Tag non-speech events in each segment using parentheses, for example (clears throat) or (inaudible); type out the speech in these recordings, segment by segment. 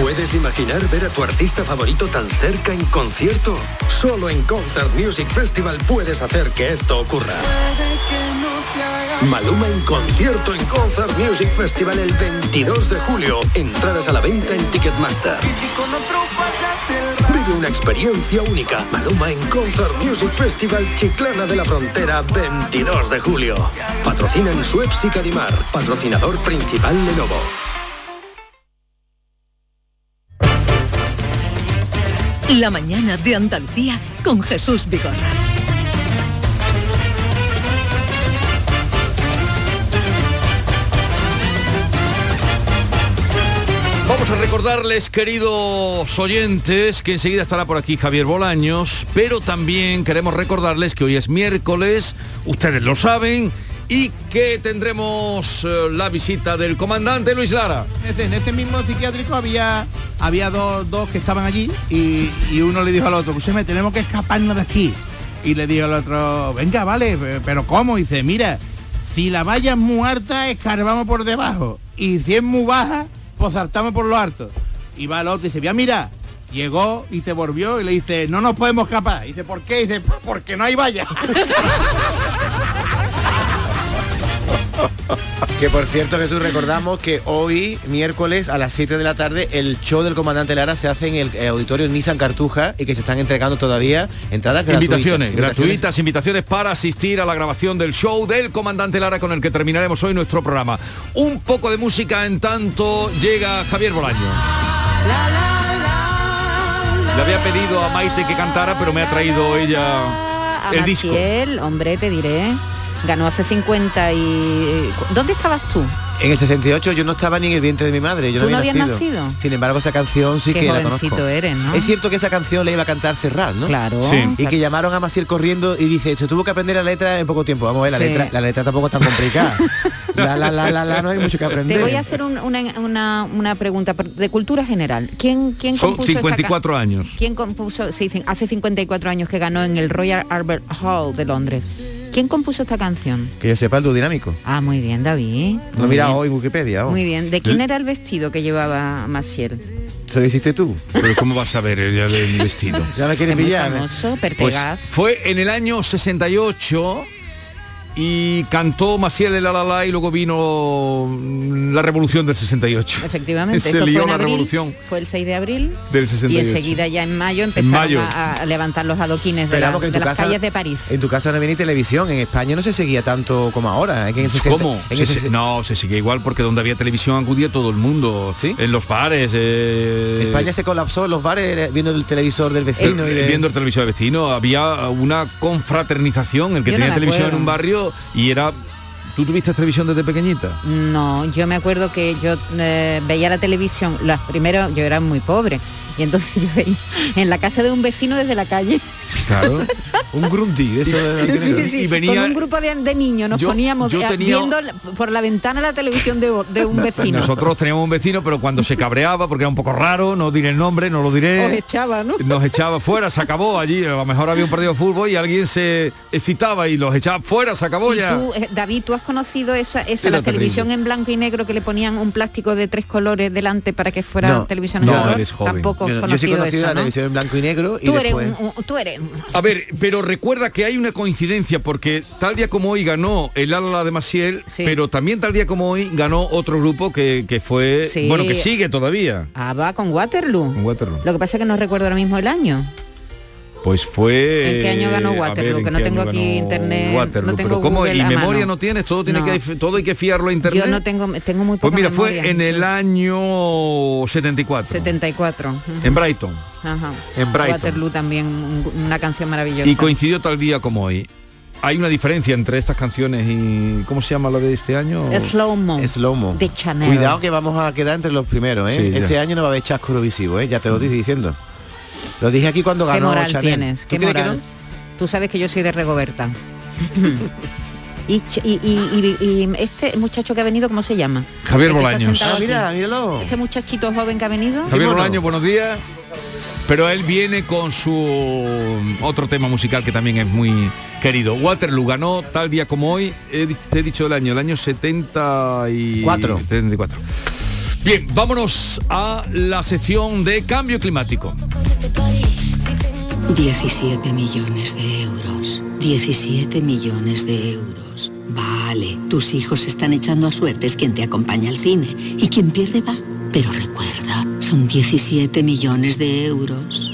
¿Puedes imaginar ver a tu artista favorito tan cerca en concierto? Solo en Concert Music Festival puedes hacer que esto ocurra. Maluma en concierto en Concert Music Festival el 22 de julio. Entradas a la venta en Ticketmaster. Vive una experiencia única. Maluma en Concert Music Festival Chiclana de la Frontera 22 de julio. Patrocinan Suez y Cadimar. Patrocinador principal Lenovo. La mañana de Andalucía con Jesús Vigorra. Vamos a recordarles, queridos oyentes, que enseguida estará por aquí Javier Bolaños, pero también queremos recordarles que hoy es miércoles, ustedes lo saben, y que tendremos eh, la visita del comandante Luis Lara. En este mismo psiquiátrico había había dos, dos que estaban allí y, y uno le dijo al otro, pues me tenemos que escaparnos de aquí. Y le dijo al otro, venga, vale, pero ¿cómo? Y dice, mira, si la valla es muy alta, escarbamos por debajo. Y si es muy baja, pues saltamos por lo alto. Y va el otro y dice, ya mira, llegó y se volvió y le dice, no nos podemos escapar. Y dice, ¿por qué? Y dice, porque no hay valla. (laughs) Que por cierto, Jesús, recordamos que hoy, miércoles, a las 7 de la tarde, el show del comandante Lara se hace en el eh, auditorio Nissan Cartuja y que se están entregando todavía entradas gratuitas. Invitaciones, gratuitas, invitaciones para asistir a la grabación del show del comandante Lara con el que terminaremos hoy nuestro programa. Un poco de música en tanto llega Javier Bolaño. Le había pedido a Maite que cantara, pero me ha traído ella a el disco. Hombre, te diré. Ganó hace 50 y... ¿Dónde estabas tú? En el 68 yo no estaba ni en el vientre de mi madre, yo ¿Tú no no había habías nacido. nacido? Sin embargo, esa canción sí Qué que la jovencito conozco. eres, ¿no? Es cierto que esa canción le iba a cantar Serrat, ¿no? Claro. Y que llamaron a Maciel corriendo y dice, se tuvo que aprender la letra en poco tiempo. Vamos a ver, la Sí. letra, la letra tampoco es tan complicada. (laughs) la, la, la, la, la, no hay mucho que aprender. Te voy a hacer un- una, una- una pregunta de cultura general. ¿Quién, quién Son compuso esta ca- 54 años. ¿Quién compuso, sí, cin- hace 54 años que ganó en el Royal Albert Hall de Londres? ¿Quién compuso esta canción? Que yo sepa el dinámico. Ah, muy bien, David. Lo Muy mira bien. hoy en Wikipedia. vamos. Muy bien. ¿De quién era el vestido que llevaba Maciel? ¿Se lo hiciste tú? Pero ¿cómo vas a ver ella del vestido? Ya me quieren Es muy pillar. ¿eh? famoso, Pues fue en el año 68 y cantó Maciel el Alalá y luego vino la revolución del 68. Efectivamente, Se esto fue lió en la abril, revolución fue el 6 de abril del y 68. enseguida ya en mayo empezaron mayo. A, a levantar los adoquines de, la- las casa- calles de París. En tu casa no había ni televisión. En España no se seguía tanto como ahora. En el 60 ¿Cómo? en Se- el se- 60 no, se sigue igual porque donde había televisión acudía todo el mundo. ¿Sí? En los bares. eh, España se colapsó en los bares eh, viendo el televisor del eh, vecino. y de- viendo el televisor de vecino había una confraternización el que Yo no tenía me televisión en un barrio y era tú tuviste televisión desde pequeñita No, yo me acuerdo que yo eh, veía la televisión, las primeras, yo era muy pobre, y entonces (laughs) yo veía en la casa de un vecino desde la calle. claro un grunty. Eso de- Sí, sí, y venía- con un grupo de, de niños nos Yo- poníamos yo eh, tenía- viendo por la ventana la televisión de, de un (laughs) vecino. nosotros teníamos un vecino pero cuando se cabreaba porque era un poco raro no diré el nombre no lo diré Os echaba, ¿no? nos echaba fuera, se acabó allí, a lo mejor había un partido de fútbol y alguien se excitaba y los echaba fuera, se acabó Y ya. tú, eh, David, ¿tú has conocido esa, esa la televisión en blanco y negro que le ponían un plástico de tres colores delante para que fuera No, televisión en no, color? eres Yo, no- yo sí he conocido conocido eso, la ¿no? televisión en blanco y negro y Tú después... eres, un- un- tú eres A ver, pero recuerda que hay una coincidencia porque tal día como hoy ganó el Ala de Maciel, Sí. pero también tal día como hoy ganó otro grupo que, que fue, Sí. bueno, que sigue todavía. Ah, va con Waterloo. Con Waterloo. Lo que pasa es que no recuerdo ahora mismo el año. Pues fue... ¿En qué año ganó ver, Waterloo? ¿en Que no tengo aquí internet, Waterloo? no tengo pero ¿cómo? Google ¿Y a memoria mano. no tienes? Todo tiene No. que todo hay que fiarlo a internet. Yo no tengo, tengo muy Pues poca mira, fue en el año 74. 74. ujú. En Brighton. Ajá. en Brighton. Waterloo también, un- una canción maravillosa. Y coincidió tal día como hoy. Hay una diferencia entre estas canciones y... ¿Cómo se llama la de este año? Slow Mo. Slow Mo. De Chanel. Cuidado que vamos a quedar entre los primeros, ¿eh? Sí, ya. este año no va a haber chasco Eurovisivo, ¿eh? Ya te lo estoy diciendo. Lo dije aquí cuando Qué ganó moral Chanel. tienes, ¿Tú qué que moral. no? Tú sabes que yo soy de Regoberta. (laughs) y, ch- y- y- y- y este muchacho que ha venido, ¿cómo se llama? Javier ha Bolaños. Ah, mira, míralo. Este muchachito joven que ha venido. Javier mono. Bolaño, buenos días. Pero él viene con su otro tema musical que también es muy querido. Waterloo ganó tal día como hoy, he, te he dicho el año, el año 74. 74. Bien, vámonos a la sección de cambio climático. 17 millones de euros. 17 millones de euros. Vale, tus hijos están echando a suertes quien te acompaña al cine y quien pierde va. Pero recuerda, son 17 millones de euros.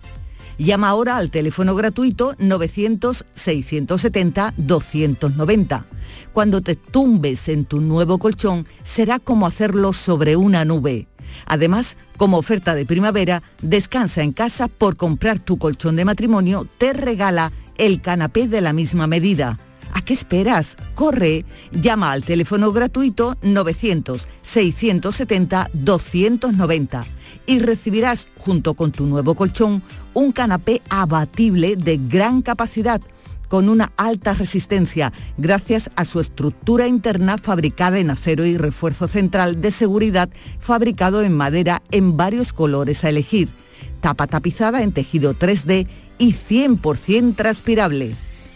Llama ahora al teléfono gratuito 900-670-290. Cuando te tumbes en tu nuevo colchón, será como hacerlo sobre una nube. Además, como oferta de primavera, descansa en casa por comprar tu colchón de matrimonio, te regala el canapé de la misma medida. ¿A qué esperas? Corre, llama al teléfono gratuito 900-670-290 y recibirás junto con tu nuevo colchón un canapé abatible de gran capacidad con una alta resistencia gracias a su estructura interna fabricada en acero y refuerzo central de seguridad fabricado en madera en varios colores a elegir, tapa tapizada en tejido 3D y 100% transpirable.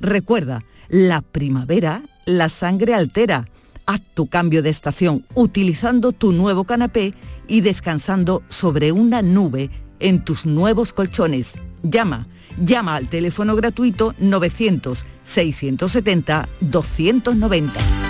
Recuerda, la primavera la sangre altera. Haz tu cambio de estación utilizando tu nuevo canapé y descansando sobre una nube en tus nuevos colchones. Llama, llama al teléfono gratuito 900 670 290.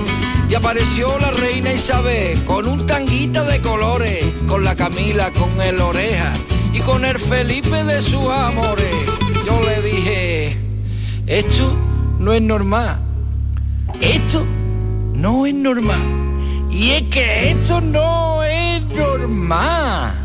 Y apareció la reina Isabel con un tanguita de colores, con la Camila, con el oreja y con el Felipe de sus amores. Yo le dije, esto no es normal, esto no es normal. Y es que esto no es normal.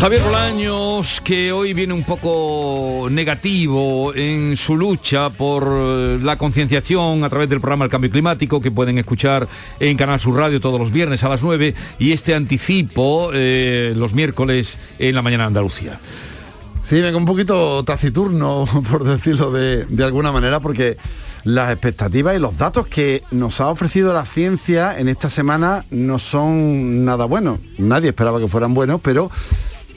Javier Bolaños, que hoy viene un poco negativo en su lucha por eh, la concienciación a través del programa El Cambio Climático, que pueden escuchar en Canal Sur Radio todos los viernes a las 9, y este anticipo eh, los miércoles en la mañana de Andalucía. Sí, vengo un poquito taciturno, (laughs) por decirlo de, de alguna manera, porque las expectativas y los datos que nos ha ofrecido la ciencia en esta semana no son nada buenos. Nadie esperaba que fueran buenos, pero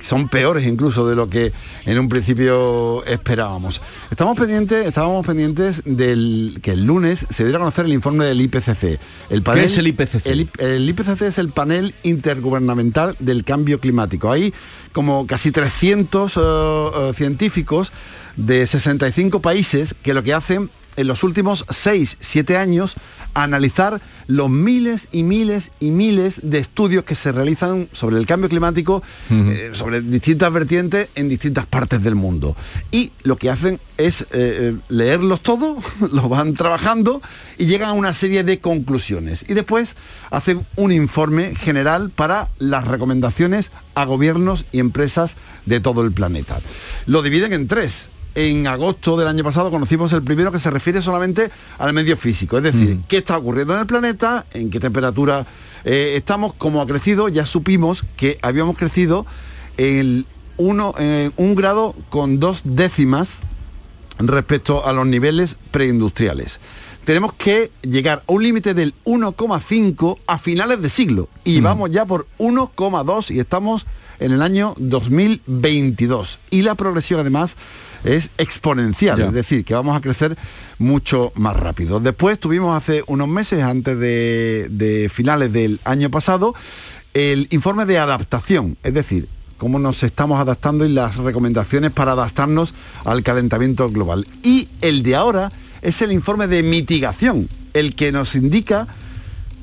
son peores incluso de lo que en un principio esperábamos. Estamos pendientes, estábamos pendientes del que el lunes se diera a conocer el informe del IPCC. El ¿Qué es el IPCC? El, el IPCC es el panel intergubernamental del cambio climático. Hay como casi 300 eh, eh, científicos de 65 países que lo que hacen en los últimos 6, 7 años a analizar los miles y miles y miles de estudios que se realizan sobre el cambio climático, eh, sobre distintas vertientes en distintas partes del mundo. Y lo que hacen es eh, eh, leerlos todos, (laughs) los van trabajando y llegan a una serie de conclusiones. Y después hacen un informe general para las recomendaciones a gobiernos y empresas de todo el planeta. Lo dividen en tres en agosto del año pasado conocimos el primero que se refiere solamente al medio físico, es decir, qué está ocurriendo en el planeta, en qué temperatura eh, estamos, cómo ha crecido, ya supimos que habíamos crecido el uno, eh, un grado con dos décimas respecto a los niveles preindustriales. Tenemos que llegar a un límite del 1,5 a finales de siglo y vamos ya por 1,2 y estamos en el año 2022. Y la progresión además es exponencial, es decir, que vamos a crecer mucho más rápido. Después tuvimos hace unos meses, antes de, de finales del año pasado, el informe de adaptación, es decir, cómo nos estamos adaptando y las recomendaciones para adaptarnos al calentamiento global. Y el de ahora es el informe de mitigación, el que nos indica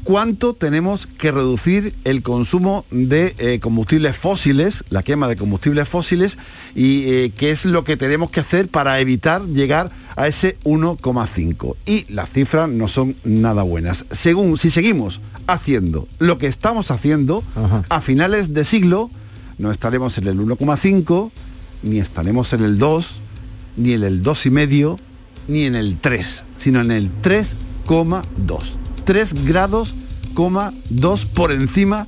cuánto tenemos que reducir el consumo de eh, combustibles fósiles, la quema de combustibles fósiles, y eh, qué es lo que tenemos que hacer para evitar llegar a ese 1,5. Y las cifras no son nada buenas. Según si seguimos haciendo lo que estamos haciendo, a finales de siglo no estaremos en el 1,5, ni estaremos en el 2, ni en el 2,5, ni en el 3, sino en el 3,2. 3 grados, 2 por encima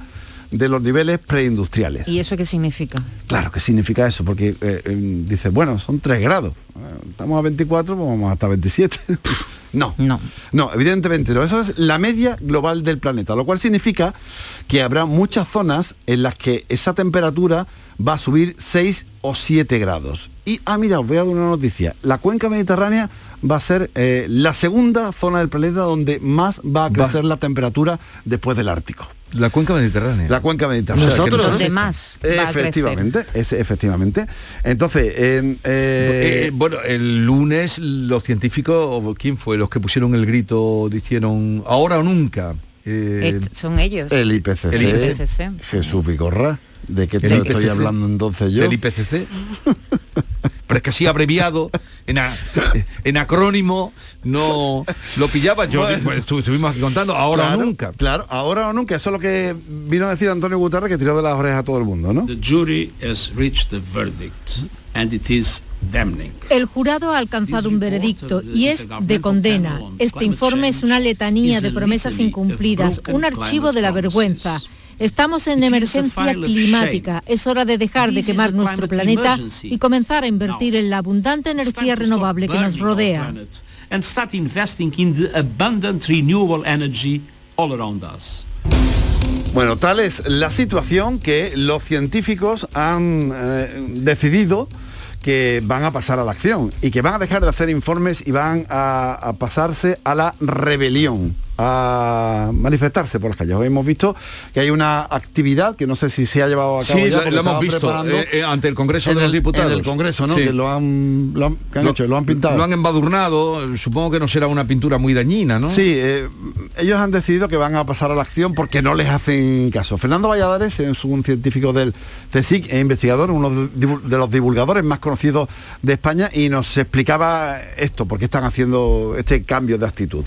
de los niveles preindustriales. ¿Y eso qué significa? Claro, ¿qué significa eso? Porque eh, eh, dice, bueno, son 3 grados. Eh, Estamos a 24, pues vamos hasta 27. (laughs) no, no. No, evidentemente no. Eso es la media global del planeta, lo cual significa que habrá muchas zonas en las que esa temperatura va a subir 6 o 7 grados. Y, ah, mira, os voy a dar una noticia. La cuenca mediterránea va a ser eh, la segunda zona del planeta donde más va a crecer la temperatura después del Ártico. La cuenca mediterránea. La cuenca mediterránea. Nosotros, donde más. va a efectivamente, es, efectivamente. Entonces, eh, eh, bueno, el lunes los científicos, ¿quién fue? Los que pusieron el grito, dijeron ahora o nunca. Eh, son ellos. El IPCC. El IPCC. Jesús Vigorra. ¿De qué te estoy hablando entonces yo? Del IPCC. Pero es que así abreviado, en, a- en acrónimo, no lo pillaba. Yo Bueno. pues, estu- estuvimos aquí contando, ahora Claro, o nunca. Claro, ahora o nunca. Eso es lo que vino a decir Antonio Guterres, que tiró de las orejas a todo el mundo, ¿no? The jury has reached the verdict and it is damning. El jurado ha alcanzado un veredicto y es de condena. Este informe es una letanía de promesas incumplidas, un archivo de la vergüenza. Estamos en emergencia climática. Es hora de dejar de quemar nuestro planeta y comenzar a invertir en la abundante energía renovable que nos rodea. And start investing in the abundant renewable energy all around us. Bueno, tal es la situación que los científicos han eh, decidido que van a pasar a la acción y que van a dejar de hacer informes y van a, pasarse a la rebelión, a manifestarse por las calles. Hoy hemos visto que hay una actividad que no sé si se ha llevado a cabo Sí, ya, lo, hemos visto eh, eh, ante el Congreso en de los Diputados. En el Congreso, ¿no? Sí. Que lo han, lo han- ¿qué han hecho? Lo han pintado. Lo han embadurnado, supongo que no será una pintura muy dañina, ¿no? Sí, eh, ellos han decidido que van a pasar a la acción porque no les hacen caso. Fernando Valladares es un científico del CSIC e investigador, uno de los divulgadores más conocidos de España y nos explicaba esto, por qué están haciendo este cambio de actitud.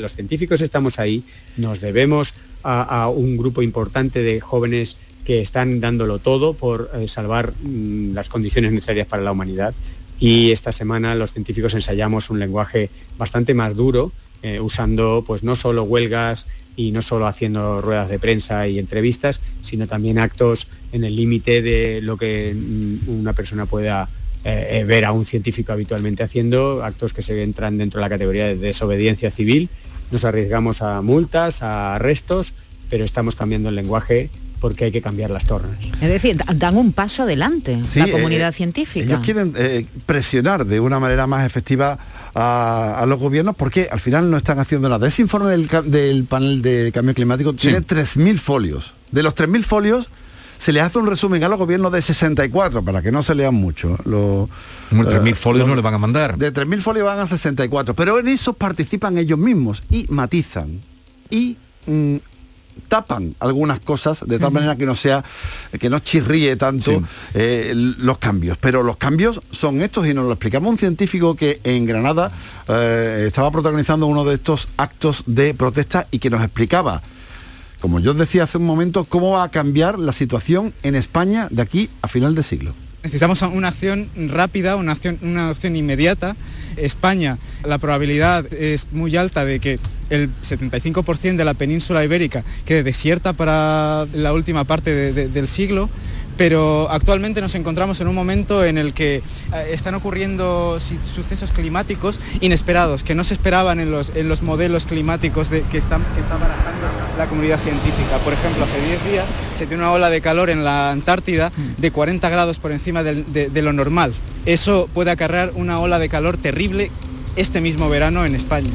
Los científicos estamos ahí, nos debemos a, un grupo importante de jóvenes que están dándolo todo por eh, salvar mm, las condiciones necesarias para la humanidad. Y esta semana los científicos ensayamos un lenguaje bastante más duro, eh, usando pues no solo huelgas y no solo haciendo ruedas de prensa y entrevistas, sino también actos en el límite de lo que mm, una persona pueda eh, ver a un científico habitualmente haciendo, actos que se entran dentro de la categoría de desobediencia civil. Nos arriesgamos a multas, a arrestos, pero estamos cambiando el lenguaje porque hay que cambiar las tornas. Es decir, da- dan un paso adelante Sí, la eh, comunidad eh, científica. Ellos quieren eh, presionar de una manera más efectiva a, a los gobiernos porque al final no están haciendo nada. Ese informe del panel de cambio climático tiene 3.000 folios. De los 3.000 folios, se le hace un resumen a los gobiernos de 64, para que no se lean mucho. Los, Como 3.000 eh, folios los- no le van a mandar. De 3.000 folios van a 64, pero en eso participan ellos mismos y matizan. Y mm, tapan algunas cosas de tal manera que no sea que no chirríe tanto eh, los cambios pero los cambios son estos y nos lo explicamos un científico que en Granada eh, estaba protagonizando uno de estos actos de protesta y que nos explicaba como yo decía hace un momento cómo va a cambiar la situación en España de aquí a final de siglo Necesitamos una acción rápida, una acción, una acción inmediata. España, la probabilidad es muy alta de que el 75% de la península ibérica quede desierta para la última parte de- de- del siglo, pero actualmente nos encontramos en un momento en el que eh, están ocurriendo sucesos climáticos inesperados, que no se esperaban en los, en los modelos climáticos de- que, están, que está barajando la comunidad científica. Por ejemplo, hace 10 días se tiene una ola de calor en la Antártida de 40 grados por encima de, de lo normal. Eso puede acarrear una ola de calor terrible este mismo verano en España.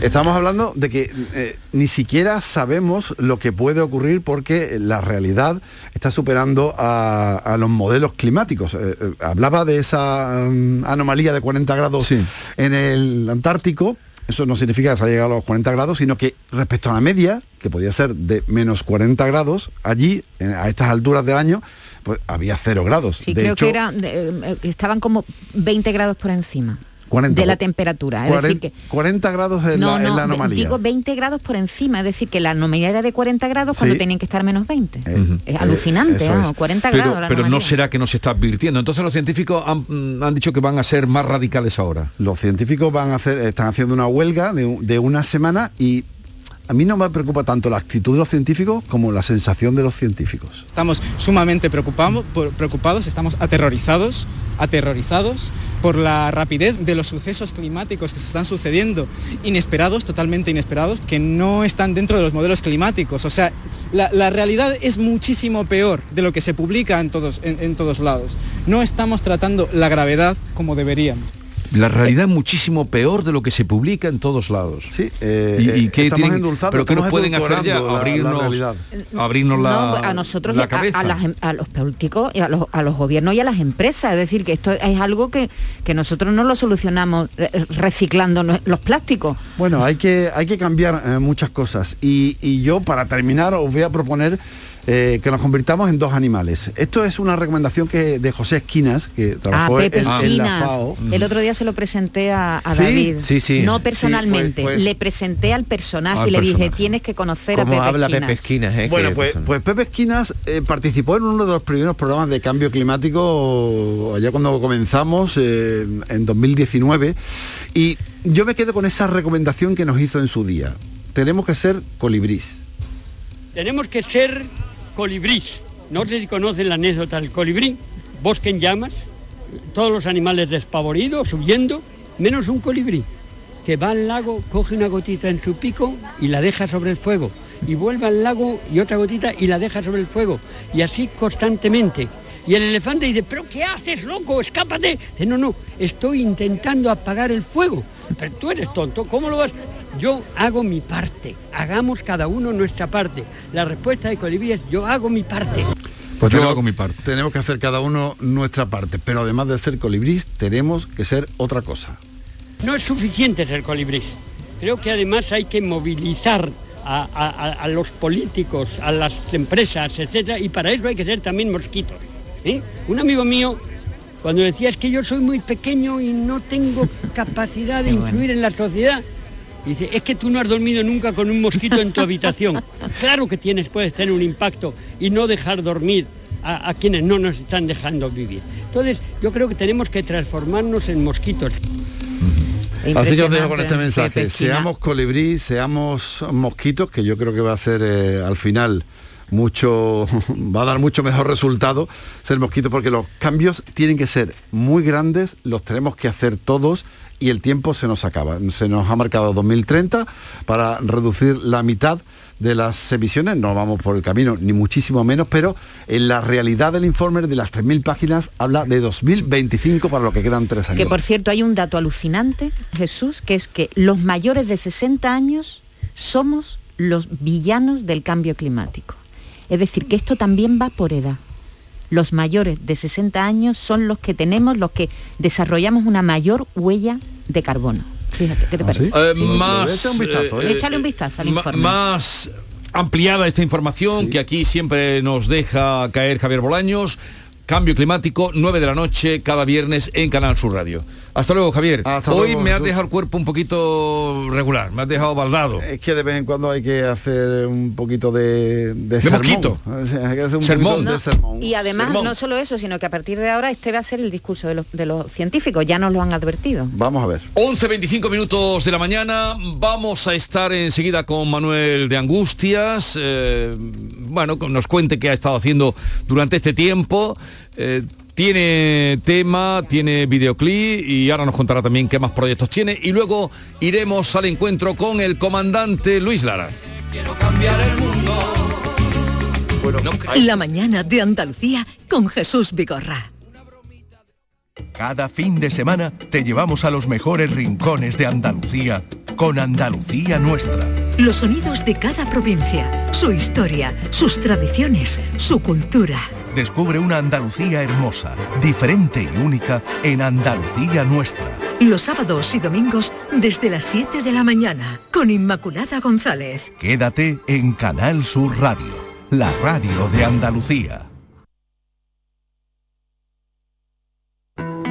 Estamos hablando de que eh, ni siquiera sabemos lo que puede ocurrir porque la realidad está superando a, a los modelos climáticos. Eh, eh, hablaba de esa mm, anomalía de 40 grados en el Antártico. Eso no significa que se haya llegado a los 40 grados, sino que respecto a la media, que podía ser de menos 40 grados, allí, en- a estas alturas del año, pues había cero grados. Sí, de creo hecho, que era, eh, eh, estaban como 20 grados por encima 40, de la temperatura. Es 40, decir, que 40 grados en, no, la, no, la anomalía. digo 20 grados por encima, es decir, que la anomalía era de 40 grados cuando Sí. tenían que estar menos 20. Eh, es alucinante, Eso ¿no? es. 40 pero, grados. pero no será que no se está advirtiendo. Entonces los científicos han, mm, han dicho que van a ser más radicales ahora. Los científicos van a hacer, están haciendo una huelga de, de una semana y a mí no me preocupa tanto la actitud de los científicos como la sensación de los científicos. Estamos sumamente preocupados, estamos aterrorizados, aterrorizados por la rapidez de los sucesos climáticos que se están sucediendo, inesperados, totalmente inesperados, que no están dentro de los modelos climáticos. O sea, la, la realidad es muchísimo peor de lo que se publica en todos, en- en todos lados. No estamos tratando la gravedad como deberíamos. La realidad es muchísimo peor de lo que se publica en todos lados. Sí, ¿Y, eh, y qué estamos tienen- endulzando, ¿Pero qué nos pueden hacer ya? edulcorando la- la Abrirnos, realidad. abrirnos la, No, a nosotros, y la a- cabeza. a, las em- a los políticos, y a los, a los gobiernos y a las empresas. Es decir, que esto es algo que, que nosotros no lo solucionamos eh, reciclando los plásticos. Bueno, hay que, hay que cambiar eh, muchas cosas. Y, y yo, para terminar, os voy a proponer eh, que nos convirtamos en dos animales. Esto es una recomendación que de José Esquinas, que A trabajó Pepe en, en la Esquinas. FAO. El otro día se lo presenté a, a ¿Sí? David. Sí, sí. No Sí, personalmente. pues- pues- Le presenté al personaje Al y le dije, tienes que conocer a Pepe Esquinas. eh, Bueno, pues, pues Pepe Esquinas eh, participó en uno de los primeros programas de cambio climático allá cuando comenzamos eh, en 2019 y yo me quedo con esa recomendación que nos hizo en su día. Tenemos que ser colibrís. Tenemos que ser colibrís. No sé si conocen la anécdota del colibrí. Bosque en llamas, todos los animales despavoridos, huyendo, menos un colibrí, que va al lago, coge una gotita en su pico y la deja sobre el fuego. Y vuelve al lago y otra gotita y la deja sobre el fuego. Y así constantemente. Y el elefante dice, pero ¿qué haces, loco? Escápate. Dice, no, no, estoy intentando apagar el fuego. Pero tú eres tonto, ¿cómo lo vas? Yo hago mi parte, hagamos cada uno nuestra parte. La respuesta de Colibrí es, yo hago mi parte. Pues Yo hago mi parte. Tenemos que hacer cada uno nuestra parte, pero además de ser colibrís, tenemos que ser otra cosa. No es suficiente ser colibrís. Creo que además hay que movilizar a, a- a- a los políticos, a las empresas, etcétera, y para eso hay que ser también mosquitos. ¿eh? Un amigo mío, cuando decía es que yo soy muy pequeño y no tengo (laughs) capacidad de influir en la sociedad, dice, es que tú no has dormido nunca con un mosquito en tu (laughs) habitación. Claro que tienes, puedes tener un impacto y no dejar dormir a, a quienes no nos están dejando vivir. Entonces, yo creo que tenemos que transformarnos en mosquitos. Así que os dejo con este mensaje. Seamos colibrí, seamos mosquitos, que yo creo que va a ser eh, al final mucho, (laughs) va a dar mucho mejor resultado ser mosquito porque los cambios tienen que ser muy grandes, los tenemos que hacer todos y el tiempo se nos acaba. Se nos ha marcado 2030 para reducir la mitad de las emisiones, no vamos por el camino, ni muchísimo menos, pero en la realidad del informe de las 3.000 páginas habla de 2025 para lo que quedan tres años. Que por cierto hay un dato alucinante, Jesús, que es que los mayores de 60 años somos los villanos del cambio climático. Es decir, que esto también va por edad. Los mayores de 60 años son los que tenemos, los que desarrollamos una mayor huella de carbono. Fíjate, ¿qué te parece? Eh, más, Eh, Échale un vistazo al informe. más ampliada esta información que aquí siempre nos deja caer Javier Bolaños. Cambio climático, 9 de la noche, cada viernes en Canal Sur Radio. Hasta luego, Javier. Hasta Hoy luego, me has Jesús. dejado el cuerpo un poquito regular, me has dejado baldado. Es que de vez en cuando hay que hacer un poquito de... De, sermón. mosquito. O (laughs) sea, hay que hacer un Sermón. poquito No, de sermón. y además Sermón. no solo eso, sino que a partir de ahora este va a ser el discurso de los, de los científicos, ya nos lo han advertido. Vamos a ver. 11, 25 minutos de la mañana. Vamos a estar enseguida con Manuel de Angustias. eh, bueno, que nos cuente qué ha estado haciendo durante este tiempo. Eh, tiene tema, tiene videoclip y ahora nos contará también qué más proyectos tiene. Y luego iremos al encuentro con el comandante Luis Lara. La mañana de Andalucía con Jesús Vigorra. Cada fin de semana te llevamos a los mejores rincones de Andalucía con Andalucía Nuestra. Los sonidos de cada provincia, su historia, sus tradiciones, su cultura. Descubre una Andalucía hermosa, diferente y única en Andalucía Nuestra. Los sábados y domingos desde las 7 de la mañana con Inmaculada González. Quédate en Canal Sur Radio, la radio de Andalucía.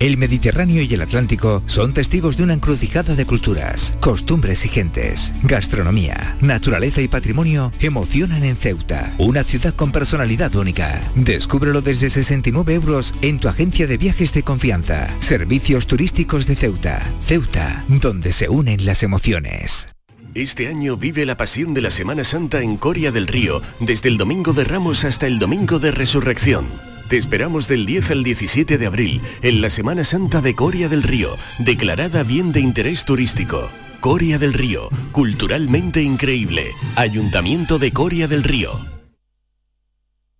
El Mediterráneo y el Atlántico son testigos de una encrucijada de culturas, costumbres y gentes. Gastronomía, naturaleza y patrimonio emocionan en Ceuta, una ciudad con personalidad única. Descúbrelo desde 69 euros en tu agencia de viajes de confianza. Servicios turísticos de Ceuta. Ceuta, donde se unen las emociones. Este año vive la pasión de la Semana Santa en Coria del Río, desde el Domingo de Ramos hasta el Domingo de Resurrección. Te esperamos del 10 al 17 de abril en la Semana Santa de Coria del Río, declarada bien de interés turístico. Coria del Río, culturalmente increíble. Ayuntamiento de Coria del Río.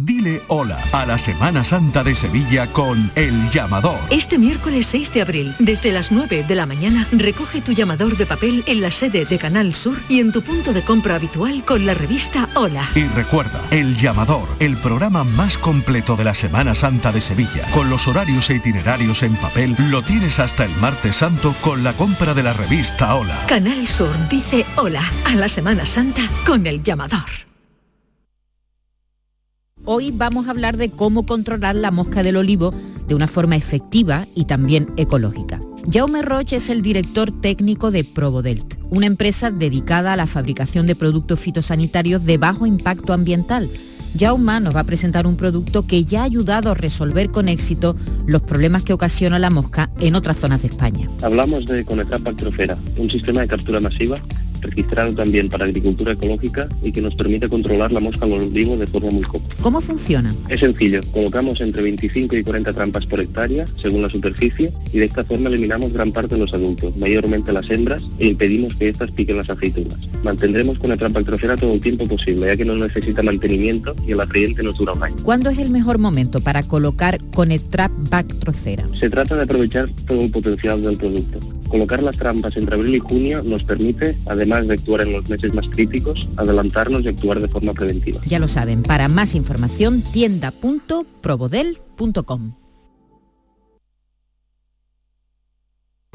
Dile hola a la Semana Santa de Sevilla con El Llamador. Este miércoles 6 de abril, desde las 9 de la mañana, recoge tu llamador de papel en la sede de Canal Sur y en tu punto de compra habitual con la revista Hola. Y recuerda, El Llamador, el programa más completo de la Semana Santa de Sevilla, con los horarios e itinerarios en papel, lo tienes hasta el martes santo con la compra de la revista Hola. Canal Sur dice hola a la Semana Santa con el llamador. Hoy vamos a hablar de cómo controlar la mosca del olivo de una forma efectiva y también ecológica. Jaume Roche es el director técnico de Probodelt, una empresa dedicada a la fabricación de productos fitosanitarios de bajo impacto ambiental. Jaume nos va a presentar un producto que ya ha ayudado a resolver con éxito los problemas que ocasiona la mosca en otras zonas de España. Hablamos de Conectar Pactrofera, un sistema de captura masiva registrado también para agricultura ecológica y que nos permite controlar la mosca al olivo de forma muy cómoda. ¿Cómo funciona? Es sencillo, colocamos entre 25 y 40 trampas por hectárea, según la superficie, y de esta forma eliminamos gran parte de los adultos, mayormente las hembras, e impedimos que éstas piquen las aceitunas. Mantendremos con la trampa trofera todo el tiempo posible, ya que no necesita mantenimiento y el atrayente nos dura un año. ¿Cuándo es el mejor momento para colocar Conetrap Bactrocera? Se trata de aprovechar todo el potencial del producto. Colocar las trampas entre abril y junio nos permite, además de actuar en los meses más críticos, adelantarnos y actuar de forma preventiva. Ya lo saben, para más información tienda.probodel.com.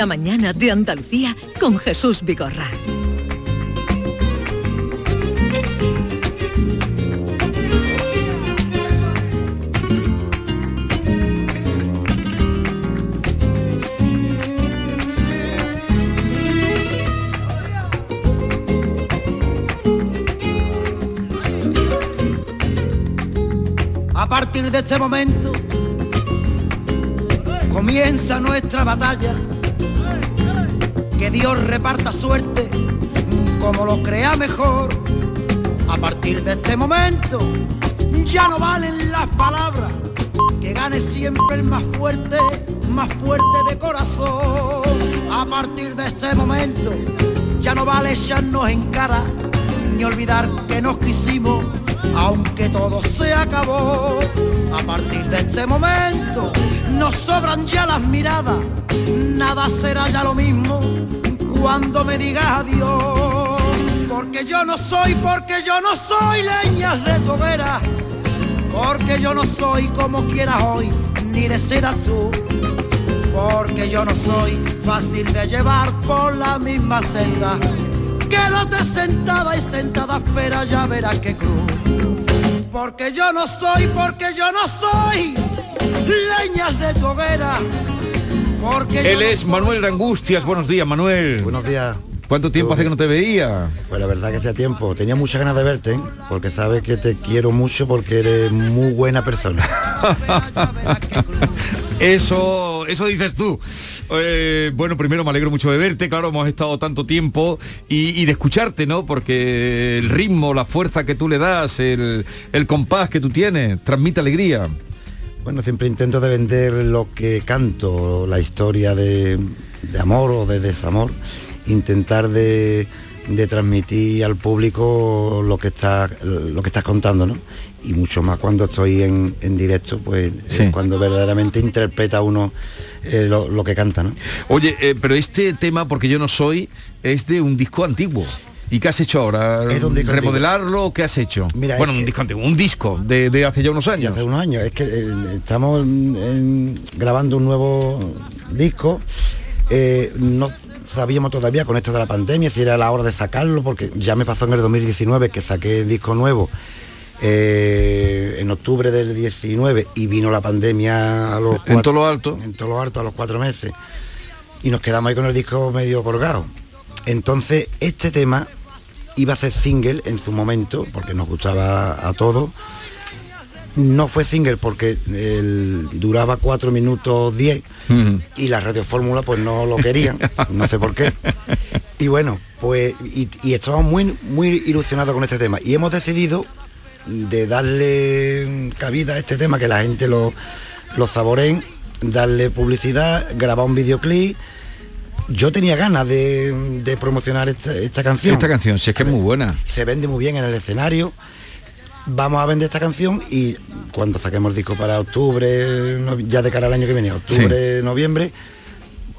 La mañana de Andalucía con Jesús Vigorra. A partir de este momento comienza nuestra batalla. Que Dios reparta suerte como lo crea mejor. A partir de este momento ya no valen las palabras. Que gane siempre el más fuerte, más fuerte de corazón. A partir de este momento ya no vale echarnos en cara ni olvidar que nos quisimos aunque todo se acabó. A partir de este momento nos sobran ya las miradas, nada será ya lo mismo cuando me digas adiós. Porque yo no soy, porque yo no soy leñas de tu hoguera, porque yo no soy como quieras hoy, ni deseas tú. Porque yo no soy fácil de llevar por la misma senda. Quédate sentada y sentada, espera, ya verás qué cruz porque yo no soy, porque yo no soy leñas de tu hoguera. Porque Él es Manuel Angustias. Buenos días, Manuel. Buenos días. ¿Cuánto tiempo hace que no te veía? Pues la verdad que hacía tiempo. Tenía muchas ganas de verte, ¿eh? porque sabes que te quiero mucho porque eres muy buena persona. (laughs) eso, eso dices tú. Eh, bueno, primero me alegro mucho de verte, claro, hemos estado tanto tiempo y, de escucharte, ¿no? Porque el ritmo, la fuerza que tú le das, el, el compás que tú tienes, transmite alegría. Bueno, siempre intento de vender lo que canto, la historia de, de amor o de desamor, intentar de, de, transmitir al público lo que está lo que estás contando, ¿no? Y mucho más cuando estoy en, en directo, pues sí. es cuando verdaderamente interpreta uno eh, lo, lo, que canta, ¿no? Oye, eh, pero este tema, porque yo no soy, es de un disco antiguo. ¿Y qué has hecho ahora? ¿Remodelarlo o qué has hecho? Mira, bueno, un disco antiguo, un disco de, de, hace ya unos años. hace unos años. Es que eh, estamos grabando un nuevo disco. Eh, no sabíamos todavía con esto de la pandemia si era la hora de sacarlo, porque ya me pasó en el 2019 que saqué el disco nuevo. Eh, en octubre del 19 y vino la pandemia a los cuatro, en todo lo alto en todo lo alto a los cuatro meses y nos quedamos ahí con el disco medio colgado entonces este tema iba a ser single en su momento, porque nos gustaba a todos. No fue single porque el, duraba 4 minutos 10 mm. y la radiofórmula pues no lo querían, no sé por qué. Y bueno, pues y, y estábamos muy, muy ilusionados con este tema. Y hemos decidido de darle cabida a este tema, que la gente lo, lo saboreen, darle publicidad, grabar un videoclip yo tenía ganas de, de promocionar esta, esta, canción. Esta canción, si es que es muy buena. Se vende muy bien en el escenario. Vamos a vender esta canción y cuando saquemos el disco para octubre, ya de cara al año que viene, octubre, sí. noviembre,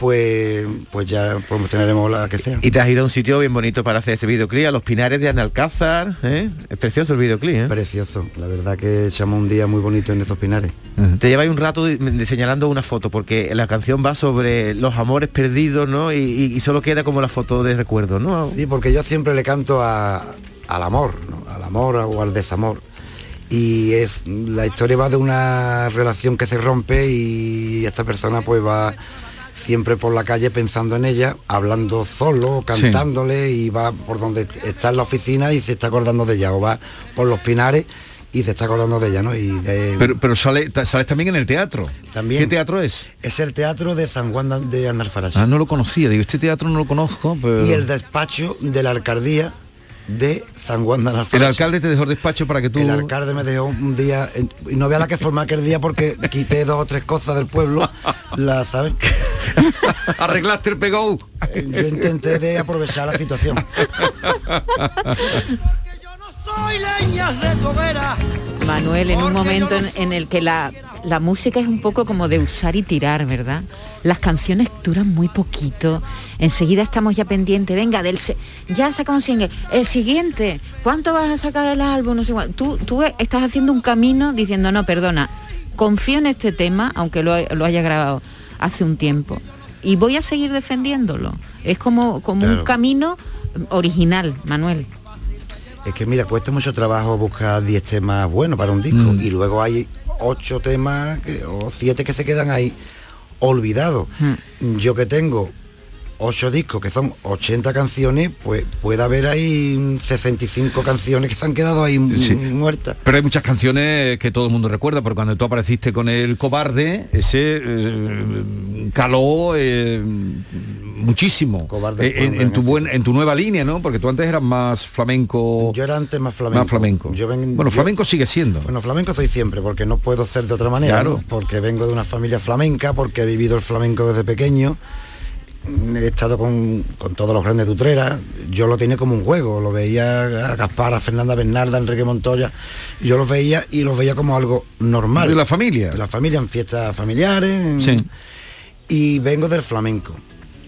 pues, pues ya promocionaremos la que sea. Y te has ido a un sitio bien bonito para hacer ese videoclip, a los Pinares de Analcázar, ¿eh? Es precioso el videoclip, ¿eh? Precioso, la verdad que echamos un día muy bonito en esos Pinares. Uh -huh. Te lleváis un rato de, de señalando una foto, porque la canción va sobre los amores perdidos, ¿no? Y, y, y, solo queda como la foto de recuerdo, ¿no? Sí, porque yo siempre le canto a, al amor, ¿no? Al amor o al desamor y es la historia va de una relación que se rompe y esta persona pues va siempre por la calle pensando en ella, hablando solo, cantándole sí. y va por donde está en la oficina y se está acordando de ella, o va por los pinares y se está acordando de ella, ¿no? Y de... Pero, pero sale, sales también en el teatro. También. ¿Qué teatro es? Es el teatro de San Juan de Analfarache. Ah, no lo conocía, digo, este teatro no lo conozco. Pero... Y el despacho de la alcaldía de San Juan de El alcalde te dejó el despacho para que tú... El alcalde me dejó un día, y no vea la que forma aquel día porque quité dos o tres cosas del pueblo, la ¿sabes? (laughs) Arreglaste el pegó. Yo intenté de aprovechar la situación. Manuel, en un momento en, en el que la, la, música es un poco como de usar y tirar, ¿verdad? Las canciones duran muy poquito. Enseguida estamos ya pendientes. Venga, del ya saca un single. El siguiente, ¿cuánto vas a sacar del álbum? No sé tú, tú estás haciendo un camino diciendo, no, perdona, confío en este tema, aunque lo, lo haya grabado hace un tiempo. y voy a seguir defendiéndolo. Es como, como un camino original, Manuel. Es que mira, cuesta mucho trabajo buscar 10 temas buenos para un disco Mm. y luego hay 8 temas que- o 7 que se quedan ahí olvidados. Mm. Yo que tengo 8 discos que son 80 canciones, pues puede haber ahí 65 canciones que se han quedado ahí Sí. muertas. Pero hay muchas canciones que todo el mundo recuerda, porque cuando tú apareciste con el cobarde, ese eh, caló eh, muchísimo Cobarde Eh, en, tu buen, en tu nueva línea, ¿no? Porque tú antes eras más flamenco. Yo era antes más flamenco. Más flamenco. Yo ven- bueno, yo- flamenco sigue siendo. Bueno, flamenco soy siempre, porque no puedo ser de otra manera, Claro. ¿no? porque vengo de una familia flamenca, porque he vivido el flamenco desde pequeño, he estado con, con todos los grandes de Utrera, yo lo tenía como un juego, lo veía a Gaspar, a Fernanda Bernarda, a Enrique Montoya, yo los veía y los veía como algo normal. De la familia. De la familia, en fiestas familiares, Sí. y vengo del flamenco.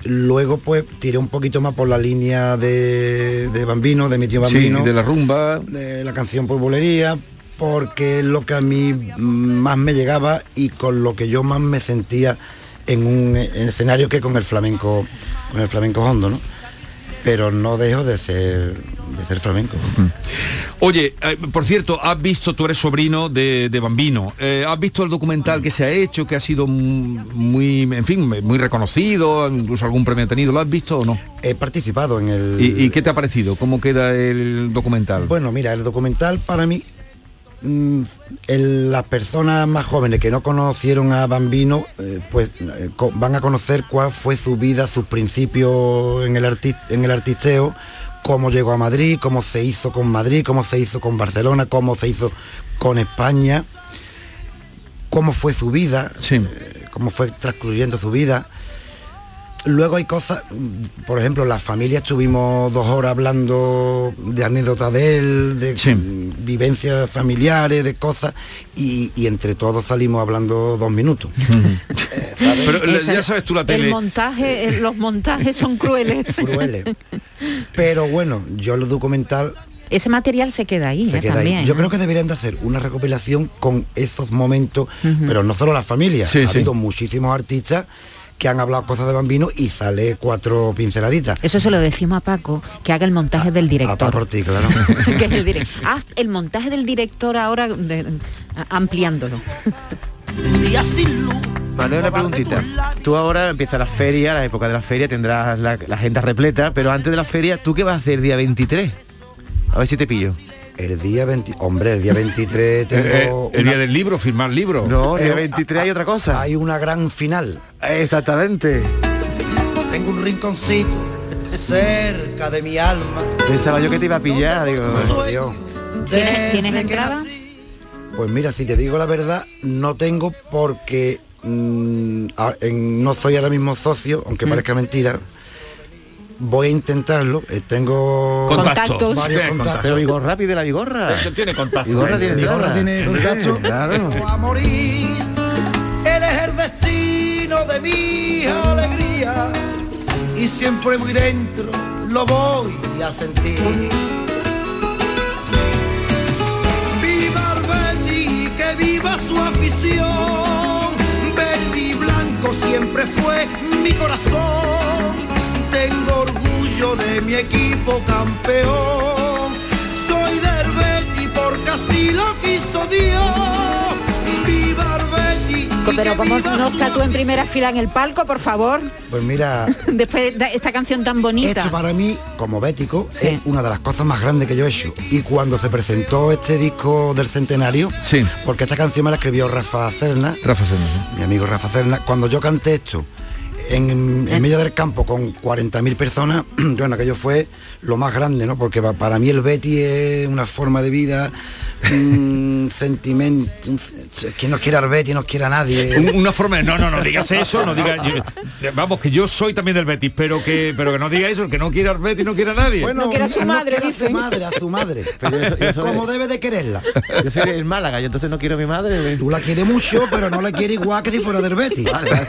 Luego pues tiré un poquito más por la línea de, de Bambino, de mi tío Sí, Bambino de la rumba. de la canción por bulería porque es lo que a mí más me llegaba y con lo que yo más me sentía en un en escenario que con el flamenco con el flamenco hondo ¿no? pero no dejo de ser de ser flamenco Oye, eh, por cierto, has visto, tú eres sobrino de, de Bambino, eh, has visto el documental que se ha hecho, que ha sido muy, en fin, muy reconocido, incluso algún premio ha tenido, ¿lo has visto o no? he participado en el ¿Y, y qué te ha parecido? ¿Cómo queda el documental? Bueno, mira, el documental para mí, mm, el- las personas más jóvenes que no conocieron a Bambino, eh, pues eh, van a conocer cuál fue su vida, sus principios en el, arti- en el artisteo, cómo llegó a Madrid, cómo se hizo con Madrid, cómo se hizo con Barcelona, cómo se hizo con España, cómo fue su vida, eh, cómo fue transcurriendo su vida. Luego hay cosas, por ejemplo, la familia estuvimos dos horas hablando de anécdotas de él, de vivencias familiares, de cosas, y, y entre todos salimos hablando dos minutos. (laughs) Pero le- Esa- ya sabes tú la El tele. montaje, eh, los montajes son crueles. (laughs) Crueles. Pero bueno, yo lo documental Ese material se queda ahí, se eh, queda ahí. Yo ¿eh? creo que deberían de hacer una recopilación con esos momentos, pero no solo la familia. Sí, ha sí. habido muchísimos artistas que han hablado cosas de Bambino y sale cuatro pinceladitas. Eso se lo decimos a Paco, que haga el montaje del A director. por ti, claro. (laughs) que es el, Haz el montaje del director ahora de- a- ampliándolo. Manuel, una preguntita. Tú ahora empieza la feria, la época de la feria, tendrás la, la agenda repleta, pero antes de la feria, ¿tú qué vas a hacer el día 23? A ver si te pillo. El día 20... Hombre, el día 23 tengo... Eh, eh, el una- día del libro, firmar libro. No, el día Eh, 23 hay otra cosa. Hay una gran final. Exactamente. Tengo un rinconcito cerca de mi alma. Pensaba yo que te iba a pillar, digo. Dios. ¿Tienes, ¿tienes entrada? Pues mira, si te digo la verdad, no tengo porque mm, a- en- no soy ahora mismo socio, aunque Mm. parezca mentira. Voy a intentarlo. eh, tengo Contactos. varios contactos. Pero Vigorra pide la Vigorra. Tiene contacto. Vigorra tiene Vigorra tiene contacto. Claro. a morir. Él es el destino de mi alegría y siempre muy dentro lo voy a sentir. Viva Arbetti, que viva su afición. Verde y blanco siempre fue mi corazón. Tengo orgullo de mi equipo campeón. Soy de Arbetti porque así lo quiso Dios. Viva Pero como no está tú en primera fila en el palco, por favor, Pues mira, (laughs) después de esta canción tan bonita. esto para mí, como bético, Sí. es una de las cosas más grandes que yo he hecho. Y cuando se presentó este disco del centenario, Sí. porque esta canción me la escribió Rafa Cerna, Rafa Serna, sí. mi amigo Rafa Cerna, cuando yo canté esto en, en medio del campo con 40.000 personas, (clears throat) bueno, aquello fue lo más grande, ¿no? Porque pa- para mí el Betty es una forma de vida, un sentimiento, quien no quiera al Betty no quiere a nadie. Un- Una forma de, no, no, no digas eso, no digas, yo- vamos, que yo soy también del Betis, pero que, pero que no diga eso, el que no quiera al Betis no quiere a nadie. Bueno, No quiere a su madre, a su madre, a su madre. Pero yo- yo soy- Como debe de quererla. Yo soy el Málaga, yo entonces no quiero a mi madre. Tú la quieres mucho, pero no la quieres igual que si fuera del Betty. Vale, vale.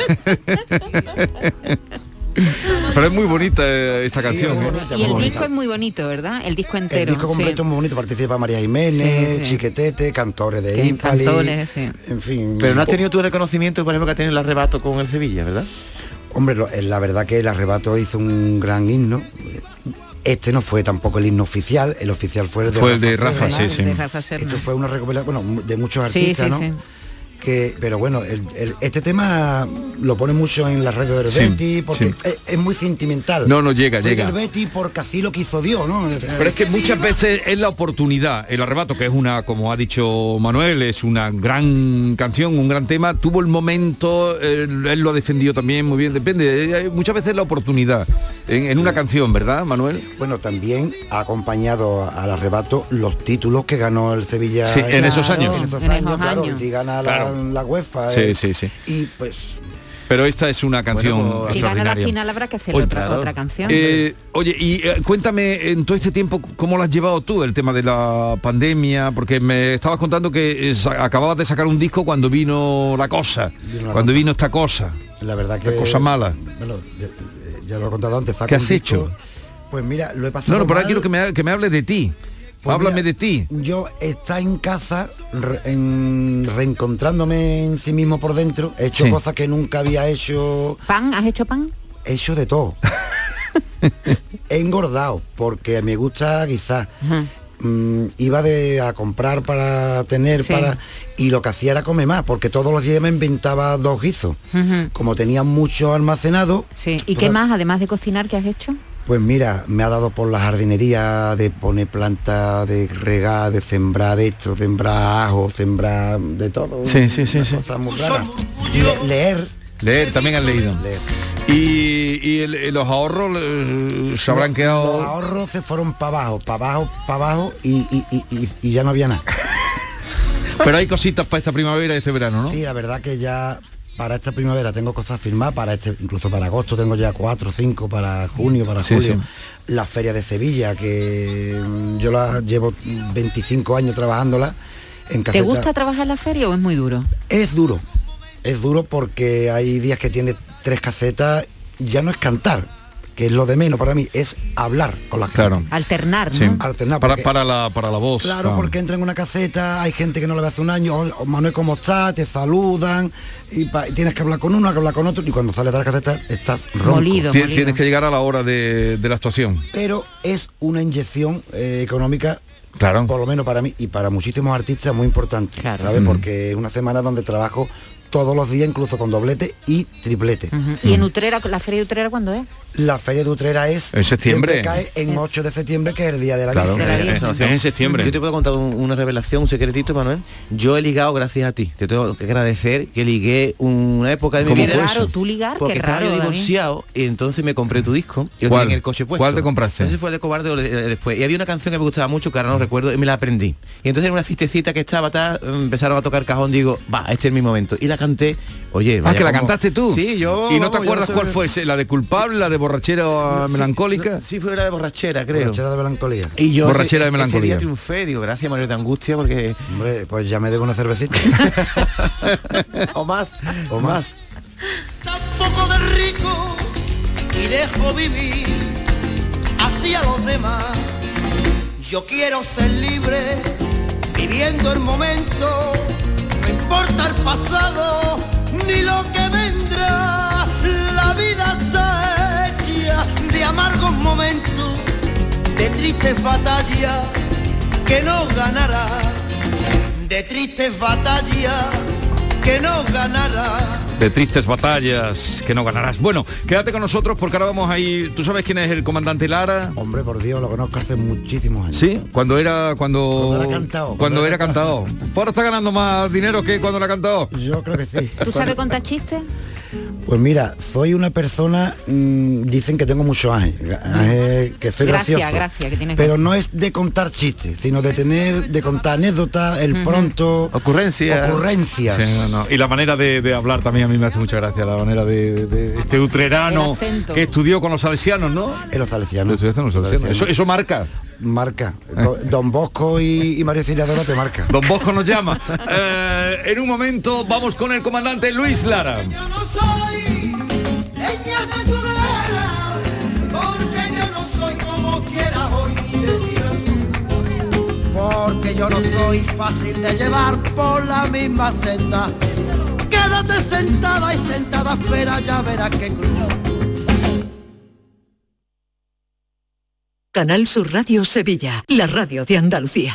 Pero es muy bonita eh, esta canción. es ¿eh? bonita, Y el disco es muy bonito, ¿verdad? El disco entero. El disco completo sí. es muy bonito, participa María Jiménez, Sí, sí. Chiquetete, cantores de Impali, sí. en fin. Pero no has tenido tú el reconocimiento, por ejemplo, que ha tenido el arrebato con el Sevilla, ¿verdad? Hombre, lo- eh, la verdad que el arrebato hizo un gran himno. Este no fue tampoco el himno oficial, el oficial fue el de Fue el de Serna. Rafa, sí, sí. Esto fue una recopilación, bueno, de muchos Sí, artistas, sí, ¿no? Que, pero bueno, el- el- este tema lo pone mucho en las redes del Sí, Betty porque sí. es, es muy sentimental. No, no llega, Fue llega. del Betty porque así lo quiso Dios, ¿no? Pero es que muchas veces es la oportunidad, el arrebato, que es una, como ha dicho Manuel, es una gran canción, un gran tema, tuvo el momento, él, él lo ha defendido también muy bien, depende, eh, hay muchas veces la oportunidad en, en una canción, ¿verdad, Manuel? Bueno, también ha acompañado al arrebato los títulos que ganó el Sevilla Sí, en esos años. En esos En años, esos claro, años. si gana la, Claro. La UEFA. Sí, eh, sí, sí. Y pues Pero esta es una canción pues, Si gana la extraordinaria. final habrá que hacer otra, claro. otra canción. Eh, oye, y eh, cuéntame en todo este tiempo cómo lo has llevado tú, el tema de la pandemia, porque me estabas contando que sa- acababas de sacar un disco cuando vino la cosa, Vino la cuando vino esta cosa. la verdad que La cosa mala. Bueno, ya, ya lo he contado antes. ¿Qué has disco, hecho? Pues mira, lo he pasado. No, no, pero ahora mal. quiero que me, que me hables de ti. Pues Háblame mira, de ti. Yo está en casa re- en- reencontrándome en sí mismo por dentro. He hecho Sí. cosas que nunca había hecho. ¿Pan? ¿Has hecho pan? He hecho de todo. (laughs) He engordado porque me gusta quizás. Mm, iba de, a comprar para tener Sí. para y lo que hacía era comer más porque todos los días me inventaba dos guisos como tenía mucho almacenado Sí. ¿Y pues, qué más, además de cocinar, qué has hecho? Pues mira me ha dado por la jardinería de poner plantas de regar de sembrar de esto sembrar ajo sembrar de todo Sí, sí, sí, una sí. cosa muy rara. Le- leer Leer, también has leído. leer Y, y el- y los ahorros eh, se habrán los quedado... ahorros se fueron para abajo para abajo para abajo y, y- y- y- y ya no había nada (laughs) Pero hay cositas para esta primavera y este verano, ¿no? Sí, la verdad que ya para esta primavera tengo cosas firmadas, para este, incluso para agosto tengo ya cuatro o cinco, para junio, para Sí, julio. sí. La feria de Sevilla, que mm, yo la llevo 25 años trabajándola en ¿Te gusta trabajar en la feria o es muy duro? Es duro, es duro porque hay días que tiene tres casetas, ya no es cantar, que es lo de menos para mí, es hablar con las Claro. Alternar, ¿no? Sí. Alternar, Para, porque- para, la, para la voz. Claro, porque entra en una caseta, hay gente que no la ve hace un año, "Oh, oh, Manuel, ¿cómo estás? Te saludan, y, pa- y tienes que hablar con uno, que hablar con otro, y cuando sales de la caseta estás ronco. Molido, Ti- molido. Tienes que llegar a la hora de, de la actuación. Pero es una inyección eh, económica, Claro. por lo menos para mí y para muchísimos artistas, muy importante, Claro. ¿sabes? Mm. Porque es una semana donde trabajo todos los días, incluso con doblete y triplete. ¿Y en Utrera, la feria de Utrera cuándo es? La Feria de Utrera es... En septiembre. cae en 8 de septiembre, que es el Día de la Claro, Virgen. eh, es en septiembre. Yo te puedo contar un- una revelación, un secretito, Manuel. Yo he ligado gracias a ti. Te tengo que agradecer que ligué una época de mi ¿Cómo vida. eso? tú ligar, Porque qué estaba raro, yo David. divorciado y entonces me compré tu disco y lo ¿Cuál? tenía en el coche puesto. ¿Cuál te compraste? Ese fue el de cobarde o de- de- después. Y había una canción que me gustaba mucho que ahora no recuerdo y me la aprendí. Y entonces en una fiestecita que estaba, tal, empezaron a tocar cajón, digo, va, este es mi momento. Y la canté, oye, Ah, vaya que la como- cantaste tú. Sí, yo. ¿Y no te vamos, yo acuerdas soy- cuál fue? ese? ¿La de culpable, la de borrachera Sí, melancólica? no, Sí, fue la de borrachera, creo. Borrachera de melancolía. Y yo Borrachera ese- de ese melancolía. día triunfé, digo, gracias Mario de Angustia, porque... Hombre, pues ya me debo una cervecita. (laughs) o más, o más. poco de rico y dejo vivir así a los demás. Yo quiero ser libre, viviendo el momento, no importa el pasado ni lo que vendrá. La vida está de amargos momentos, de tristes batallas que no ganará, de tristes batallas que no ganará. De tristes batallas que no ganarás. Bueno, quédate con nosotros porque ahora vamos a ir. ¿Tú sabes quién es el comandante Lara? Hombre, por Dios, lo conozco hace muchísimos años. Sí, cuando era cuando Cuando era cantado, cuando cuando era cantado. Ahora está ganando más dinero que cuando era cantado. Yo creo que sí. ¿Tú sabes contar chistes? Pues mira, soy una persona, mm, dicen que tengo mucho ángel, ángel, que soy Gracia, gracioso. gracia, que tienes pero no es de contar chistes, sino de tener, de contar anécdotas, el pronto, ocurrencias. ocurrencias. Sí, no, no. Y la manera de, de hablar también a mí me hace mucha gracia, la manera de, de este utrerano que estudió con los salesianos, ¿no? En los salesianos. Los salesianos. Eso, eso marca. Marca. Co- Don Bosco y, y María Auxiliadora te marca. Don Bosco nos llama. Eh, en un momento vamos con el comandante Luis Lara. Yo no soy leña de tu vera, porque yo no soy como quiera hoy ni decías Porque yo no soy fácil de llevar por la misma senda. Quédate sentada y sentada, espera, ya verás que cruz. Canal Sur Radio Sevilla, la radio de Andalucía.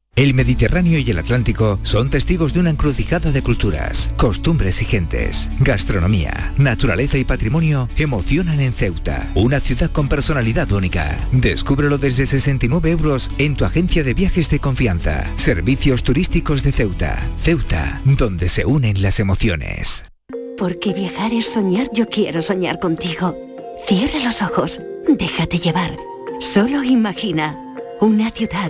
El Mediterráneo y el Atlántico son testigos de una encrucijada de culturas, costumbres y gentes. Gastronomía, naturaleza y patrimonio emocionan en Ceuta, una ciudad con personalidad única. Descúbrelo desde 69 euros en tu agencia de viajes de confianza. Servicios turísticos de Ceuta. Ceuta, donde se unen las emociones. Porque viajar es soñar, yo quiero soñar contigo. Cierra los ojos, déjate llevar. Solo imagina una ciudad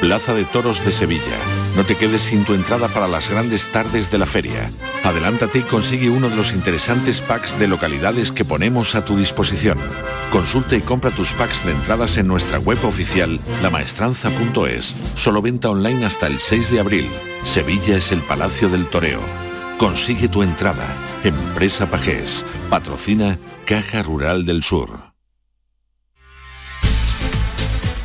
Plaza de Toros de Sevilla. No te quedes sin tu entrada para las grandes tardes de la feria. Adelántate y consigue uno de los interesantes packs de localidades que ponemos a tu disposición. Consulta y compra tus packs de entradas en nuestra web oficial lamaestranza.es. Solo venta online hasta el 6 de abril. Sevilla es el Palacio del Toreo. Consigue tu entrada. Empresa Pajés. Patrocina Caja Rural del Sur.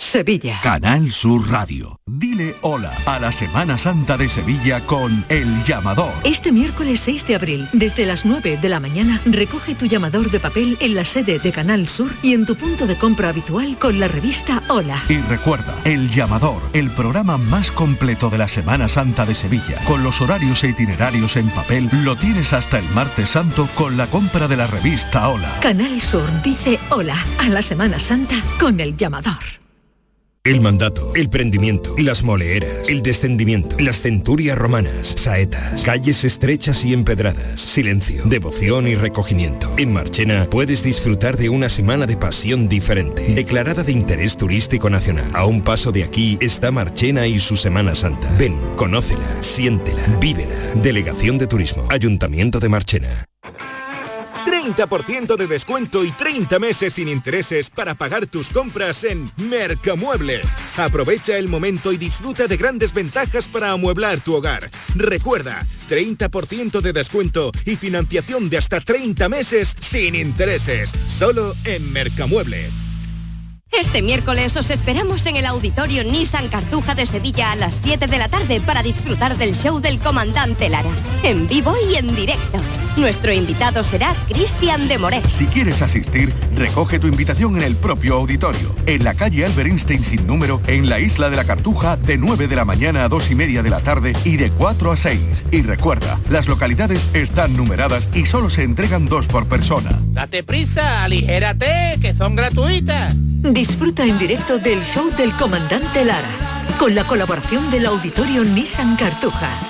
Sevilla. Canal Sur Radio. Dile hola a la Semana Santa de Sevilla con El Llamador. Este miércoles 6 de abril, desde las 9 de la mañana, recoge tu llamador de papel en la sede de Canal Sur y en tu punto de compra habitual con la revista Hola. Y recuerda, El Llamador, el programa más completo de la Semana Santa de Sevilla, con los horarios e itinerarios en papel, lo tienes hasta el martes santo con la compra de la revista Hola. Canal Sur dice hola a la Semana Santa con el llamador. El mandato, el prendimiento, las moleeras, el descendimiento, las centurias romanas, saetas, calles estrechas y empedradas, silencio, devoción y recogimiento. En Marchena puedes disfrutar de una semana de pasión diferente, declarada de interés turístico nacional. A un paso de aquí está Marchena y su Semana Santa. Ven, conócela, siéntela, vívela. Delegación de Turismo, Ayuntamiento de Marchena. 30% de descuento y 30 meses sin intereses para pagar tus compras en Mercamueble. Aprovecha el momento y disfruta de grandes ventajas para amueblar tu hogar. Recuerda, 30% de descuento y financiación de hasta 30 meses sin intereses. Solo en Mercamueble. Este miércoles os esperamos en el auditorio Nissan Cartuja de Sevilla a las 7 de la tarde para disfrutar del show del comandante Lara, en vivo y en directo. Nuestro invitado será Cristian de Moré. Si quieres asistir, recoge tu invitación en el propio auditorio, en la calle Albert Einstein sin número, en la isla de la Cartuja, de 9 de la mañana a 2 y media de la tarde y de 4 a 6. Y recuerda, las localidades están numeradas y solo se entregan dos por persona. Date prisa, aligérate, que son gratuitas. Disfruta en directo del show del comandante Lara, con la colaboración del auditorio Nissan Cartuja.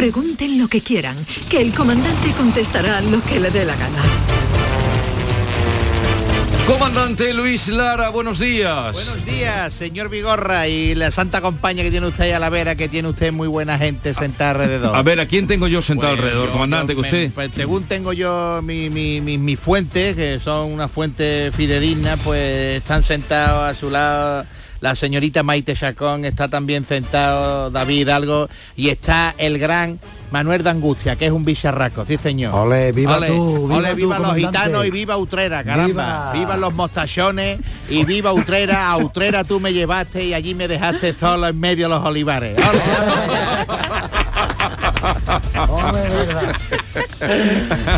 Pregunten lo que quieran, que el comandante contestará lo que le dé la gana. Comandante Luis Lara, buenos días. Buenos días, señor Vigorra y la santa compañía que tiene usted ahí a la vera, que tiene usted muy buena gente sentada alrededor. A ver, ¿a quién tengo yo sentado Pues alrededor, yo- comandante, yo que usted? me- pues, según tengo yo mi, mi, mi, mi fuente, que son una fuente fidedigna, pues están sentados a su lado la señorita Maite Chacón, está también sentado David Algo y está el gran Manuel de Angustia, que es un bicharraco, sí señor. Ole, viva Ole, tú, viva ole, tú, viva los gitanos y viva Utrera, caramba. Viva. Viva los mostachones y viva Utrera. A Utrera tú me llevaste y allí me dejaste solo en medio de los olivares.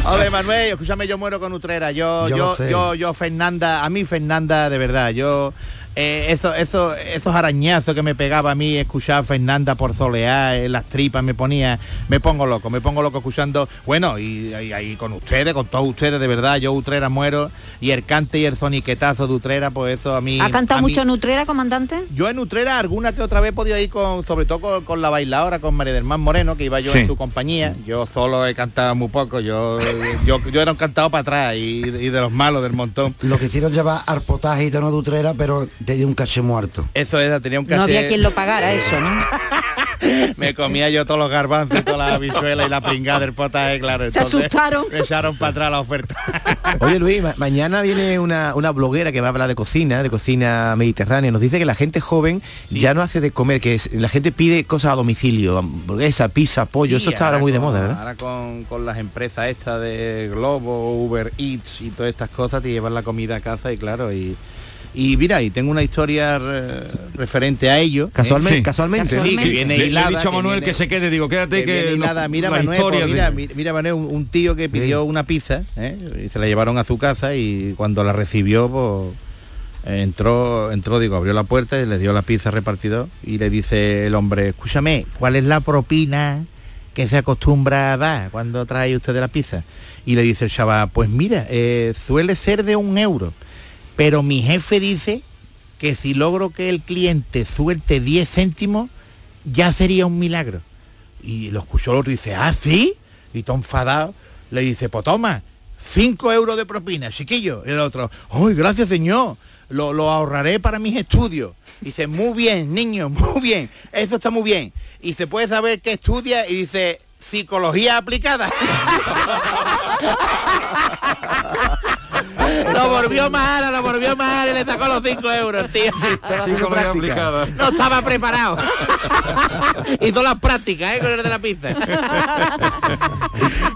Ole Manuel, escúchame, yo muero con Utrera. Yo, Yo yo, yo, Fernanda, a mí Fernanda, de verdad, yo eh, eso, eso, esos arañazos que me pegaba a mí escuchar a Fernanda por solear, en las tripas me ponía, me pongo loco, me pongo loco escuchando, bueno, y y- y con ustedes, con todos ustedes, de verdad, yo Utrera muero, y el cante y el soniquetazo de Utrera, pues eso a mí. ¿Ha cantado a mí- mucho en Utrera, comandante? yo en Utrera alguna que otra vez he podido ir con, sobre todo con, con la bailadora, con María del Mar Moreno, que iba yo Sí. en su compañía. Yo solo he cantado muy poco, yo, yo, yo era un cantado para atrás y, y de los malos del montón. Lo que hicieron llevar al potaje y tono de utrera, pero tenía un caché muerto. Eso era, tenía un No había caché- quien lo pagara eso, ¿no? (laughs) Me comía yo todos los garbanzos y toda la habichuela y la pringada del potaje, claro. Se entonces asustaron. Me echaron para atrás la oferta. (laughs) Oye Luis, ma- mañana viene una, una bloguera que va a hablar de cocina, de cocina mediterránea. Nos dice que la gente joven ya no hace de comer, que es- la gente pide cosas a domicilio, hamburguesa, pizza, pollo. Sí, Eso está ahora muy de moda, ¿verdad? Ahora con, con las empresas estas de Globo, Uber Eats y todas estas cosas te llevan la comida a casa y claro, y, y mira, y tengo una historia re- referente a ello. Casualmente- Sí. casualmente. Sí, que viene Le- le he hilada, dicho a que Manuel viene- que se quede, digo, quédate que, los- hilada. Mira, la Manuel, historia pues, mira, mi- mira, Manuel, un, un tío que pidió una pizza ¿eh? y se la llevaron a su casa y cuando la recibió, pues entró, entró, digo, abrió la puerta y le dio la pizza repartidor y le dice el hombre, escúchame, ¿cuál es la propina que se acostumbra a dar cuando trae usted de la pizza? Y le dice el chaval, pues mira, eh, suele ser de un euro, pero mi jefe dice que si logro que el cliente suelte 10 céntimos, ya sería un milagro. Y lo escuchó el otro y dice, ¿ah, sí? Y todo enfadado le dice, pues toma, 5 euros de propina, chiquillo. Y el otro, ¡ay, gracias señor! Lo, lo ahorraré para mis estudios. Y dice, muy bien, niño, muy bien. Eso está muy bien. Y se puede saber qué estudia y dice, psicología aplicada. (laughs) (laughs) lo volvió mal, lo volvió mal y le sacó los 5 euros, tío. Psicología aplicada. No estaba preparado. (laughs) Hizo las prácticas, ¿eh? Con el de la pizza. (laughs)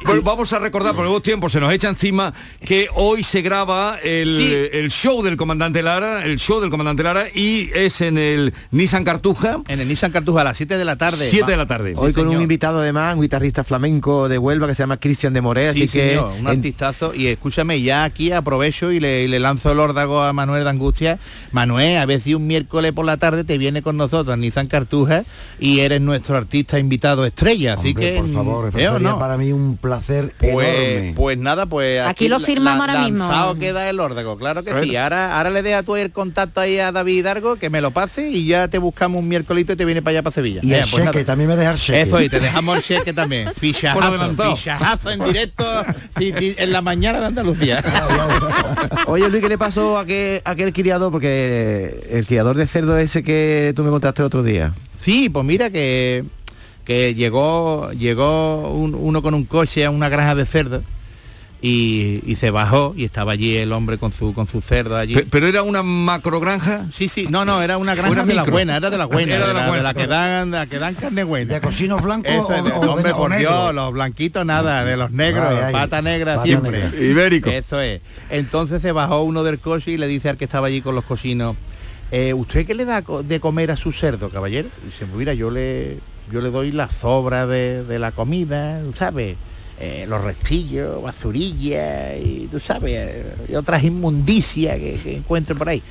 Bueno, vamos a recordar, por nuevos tiempos se nos echa encima que hoy se graba el, Sí. el show del comandante Lara, el show del comandante Lara y es en el Nissan Cartuja. En el Nissan Cartuja a las 7 de la tarde. 7 de la tarde. Hoy con un invitado además, un guitarrista flamenco de Huelva que se llama Cristian de Moré, Sí, así que señor, un en- artistazo. Y escúchame, ya aquí aprovecho y le, y le lanzo el órdago a Manuel de Angustia. Manuel, a ver si un miércoles por la tarde te viene con nosotros a Nissan Cartuja y eres nuestro artista invitado estrella. Así Hombre, que, por favor, esto ¿eh o sería no? para mí un placer Pues, enorme. pues nada, pues Aquí lo firmamos la- ahora mismo. queda el órdago, claro que Bueno. sí. Ahora, ahora le deja tú el contacto ahí a David Hidalgo, que me lo pase y ya te buscamos un miércolito y te viene para allá para Sevilla. y Eh, el pues cheque, nada. también me deja el cheque. Eso, y te dejamos el cheque también. (laughs) Fichajazo, fichajazo en directo en la mañana de Andalucía. (laughs) (laughs) Oye Luis, ¿qué le pasó a aquel, a aquel criador? Porque el criador de cerdo ese que tú me contaste el otro día. Sí, pues mira que, que llegó, llegó un- uno con un coche a una granja de cerdo y, y se bajó y estaba allí el hombre con su con su cerdo allí. Pe- Pero era una macrogranja. Sí, sí, no, no, era una granja Una de la micro. buena, era de la buena, Era de, de la la, buena. de la que dan, de la que dan carne buena. ¿De cocinos blancos o, de- o de- hombre, o por negro? Dios, los blanquitos nada, de los negros, Ay, ay, pata negra pata siempre. negra. Ibérico. Eso es. Entonces se bajó uno del coche y le dice al que estaba allí con los cocinos, "Eh, ¿usted qué le da de comer a su cerdo, caballero? Y dice, mira, yo le, yo le doy la sobra de, de la comida, ¿sabes? Eh, los restillos, basurilla y tú sabes, eh, y otras inmundicias que, que por ahí.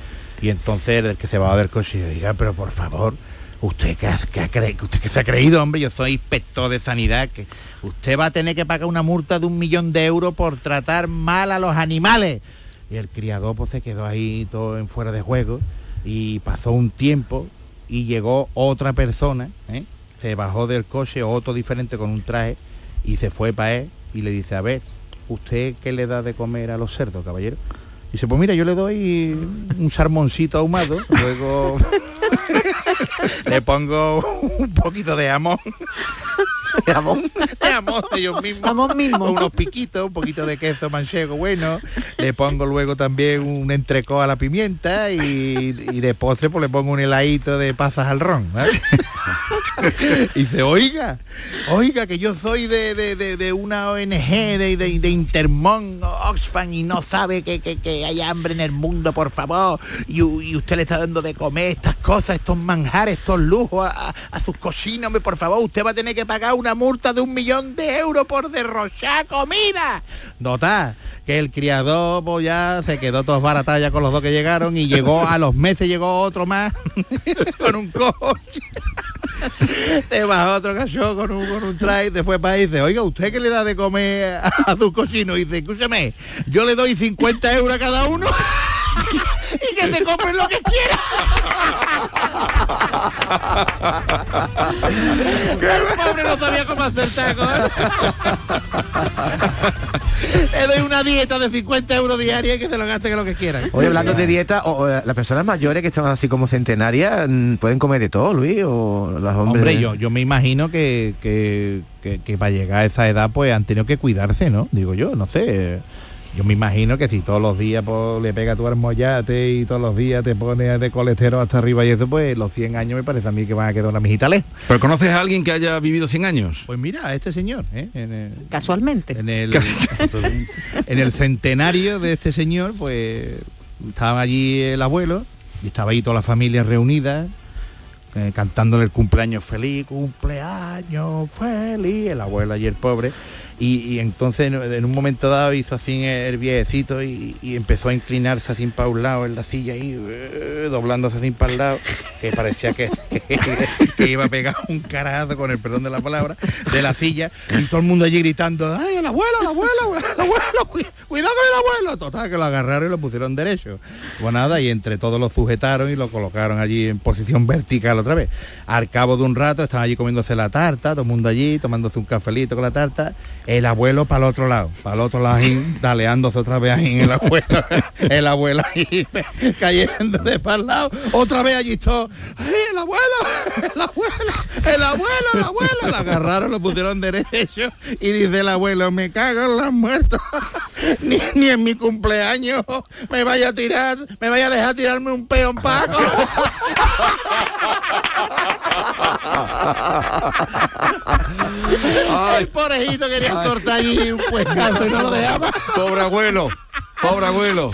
Y entonces el que se va a ver coche diga, pero por favor, usted que, ha- ha usted que se ha creído, hombre, yo soy inspector de sanidad, que usted va a tener que pagar una multa de un millón de euros por tratar mal a los animales. Y el criador pues se quedó ahí todo en fuera de juego y pasó un tiempo y llegó otra persona, ¿eh? se bajó del coche, otro diferente con un traje y se fue para él y le dice, a ver, ¿usted qué le da de comer a los cerdos, caballero? Y dice, pues mira, yo le doy un salmoncito ahumado, luego (laughs) le pongo un poquito de jamón. De jamón. De jamón de ellos mismos. Jamón mismo. Unos piquitos, un poquito de queso manchego bueno. Le pongo luego también un entrecó a la pimienta y, y de postre pues le pongo un heladito de pasas al ron. ¿eh? (laughs) y dice, oiga, oiga, que yo soy de, de- de- de una ONG de, de, de Intermón, Oxfam, y no sabe que, que- que hay hambre en el mundo, por favor. Y, usted le está dando de comer estas cosas, estos manjares, estos lujos a, a- a sus hombre, por favor. Usted va a tener que pagar una multa de un millón de euros por derrochar comida. Nota, que el criador pues, ya se quedó todos baratalla con los dos que llegaron y llegó a los meses llegó otro más (laughs) con un coche. Te bajó otro cachorro con un, con un traje, te fue para y dice, oiga, ¿usted qué le da de comer a, su cochino? Y dice, escúchame, yo le doy 50 euros a cada uno que te compren lo que quiera. El pobre no sabía cómo hacer taco. ¿eh? Le doy una dieta de 50 euros diaria y que se lo gaste que lo que quiera. Hoy hablando de dieta, o, o, las personas mayores que están así como centenarias mm, pueden comer de todo, Luis, o los hombres. Hombre, yo, yo me imagino que, que, que- que para llegar a esa edad pues han tenido que cuidarse, ¿no? Digo yo, no sé. Yo me imagino que si todos los días pues, le pega tu armollate y todos los días te pones de colesterol hasta arriba y eso, pues los 100 años me parece a mí que van a quedar una mijita lejos. ¿Pero conoces a alguien que haya vivido 100 años? Pues mira, a este señor, ¿eh? En el- Casualmente. en el, (laughs) en el centenario de este señor, pues estaba allí el abuelo y estaba ahí toda la familia reunida, eh, cantándole el cumpleaños feliz, cumpleaños feliz, el abuelo y el pobre. Y, entonces en, un momento dado hizo así el viejecito y, empezó a inclinarse así para un lado en la silla y eh, doblándose así para el lado, que parecía (laughs) que iba a pegar un carajo con el perdón de la palabra, de la silla, y todo el mundo allí gritando, ¡ay, el abuelo, el abuelo, el abuelo, cu- cuidado con el abuelo! Total, que lo agarraron y lo pusieron derecho. Pues nada, y entre todos lo sujetaron y lo colocaron allí en posición (laughs) vertical otra vez. Al cabo de un rato estaban allí comiéndose la tarta, todo el mundo allí, tomándose un cafelito con la tarta, el abuelo para el otro lado, para el otro lado ahí, (laughs) daleándose otra vez ahí el abuelo, (laughs) el abuelo ahí cayendo de para el lado, otra vez allí todo, ¡ay, el abuelo, el abuelo, el abuelo, el abuelo! Lo agarraron, lo pusieron derecho y dice el abuelo, me cago en las muertos, (laughs) ni, ni en mi cumpleaños me vaya a tirar, me vaya a dejar tirarme un peón paco. (laughs) El porejito quería cortar allí un puestazo y no lo dejaba. Pobre abuelo, pobre abuelo.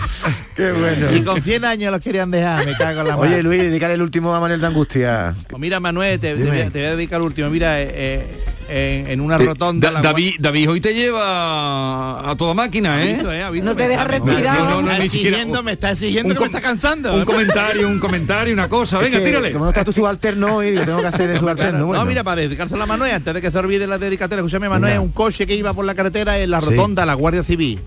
Qué bueno. Y con 100 años los querían dejar, me cago en la Oye, madre. Luis, dedícale el último a Manuel de Angustia. Pues mira, Manuel, te, te Dime. voy a- te voy a dedicar el último. Mira, eh, eh, en, en una Eh, rotonda... Da- la David, David hoy te lleva a toda máquina, ¿eh? Aviso, eh, aviso, No te deja respirar. No, no, No, me ni está siquiera- exigiendo, me está exigiendo un que me está cansando. Un comentario, un comentario, una cosa. Venga, Es que, tírale. Como no está tu subalterno hoy, tengo que hacer de (laughs) subalterno. Bueno. No, mira, para dedicársela a Manuel, antes de que se olvide la dedicatoria, escúchame, Manuel, un coche que iba por la carretera en la Sí. rotonda, la Guardia Civil,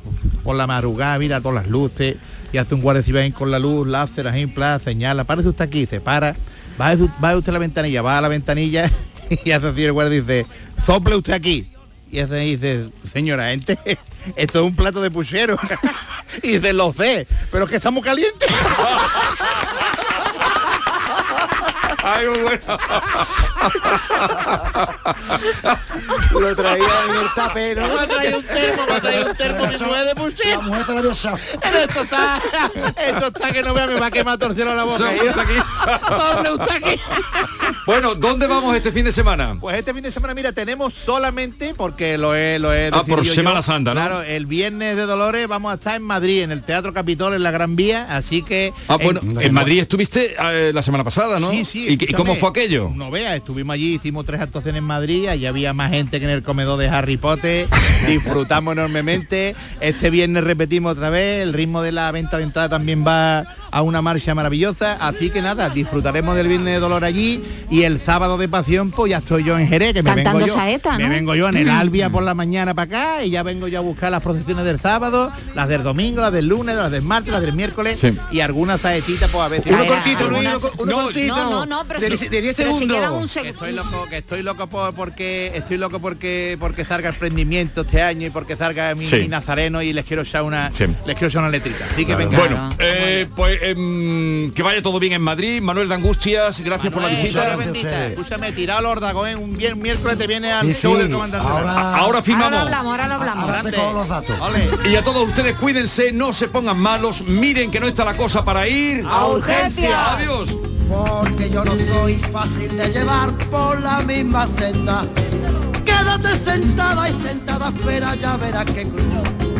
por la madrugada, mira todas las luces, y hace un guardia civil ahí con la luz, láser, plan, señala, párese usted aquí, se para, va va usted a la ventanilla, va a la ventanilla (laughs) y hace así el guardia dice, sople usted aquí. Y hace dice, señora, gente, (laughs) esto es un plato de puchero. (laughs) y dice, lo sé, pero es que estamos calientes. Ay, muy bueno. Lo traía en el tapero. Me ha traído un termo, me ha traído un termo que no es de puchero. La mujer te lo había echado. Pero esto está, esto está que no vea, me va a quemar torcero la boca. Sobre usted aquí. Sobre usted aquí. Bueno, ¿dónde vamos este fin de semana? Pues este fin de semana, mira, tenemos solamente, porque lo he, lo he Ah, por decidido Semana yo, Santa, ¿no? Claro, el viernes de Dolores vamos a estar en Madrid, en el Teatro Capitol, en la Gran Vía, así que... Ah, en- bueno, en Madrid estuviste eh, la semana pasada, ¿no? Sí, sí, ¿Y ¿Y, cómo fue aquello? No veas, estuvimos allí, hicimos tres actuaciones en Madrid, allí había más gente que en el comedor de Harry Potter, (laughs) disfrutamos enormemente. Este viernes repetimos otra vez, el ritmo de la venta de entrada también va a una marcha maravillosa, así que nada, disfrutaremos del viernes de dolor allí y el sábado de pasión pues ya estoy yo en Jerez, que me Cantando vengo yo. saeta, Me vengo yo en el Mm. Albia por la mañana para acá y ya vengo yo a buscar las procesiones del sábado, las del domingo, las del lunes, las del martes, las del miércoles Sí. y algunas saetitas pues a veces. Uno cortito, Luis, uno, uno No, cortito. No, no, no, pero de, si- de 10 pero si segundos. queda un Que segundo. estoy loco, que estoy loco por, porque estoy loco porque porque salga el prendimiento este año y porque salga mi, Sí. mi nazareno y les quiero echar una Sí. les quiero echar una letrita. Así que venga. Bueno, eh, pues em, que vaya todo bien en Madrid. Manuel de Angustias, gracias por la Manuel, visita. Bendita, escúchame, tirado los Ordagoen, un bien miércoles te viene al Sí, show sí, del comandante. ahora-. Ahora Ahora lo firmamos. hablamos, ahora lo hablamos. Ahora te cojo los datos. Y a todos ustedes cuídense, no se pongan malos, miren que no está la cosa para ir. A urgencia. Adiós. Porque yo no soy fácil de llevar por la misma senda. Quédate sentada y sentada, espera, ya verás que cruz.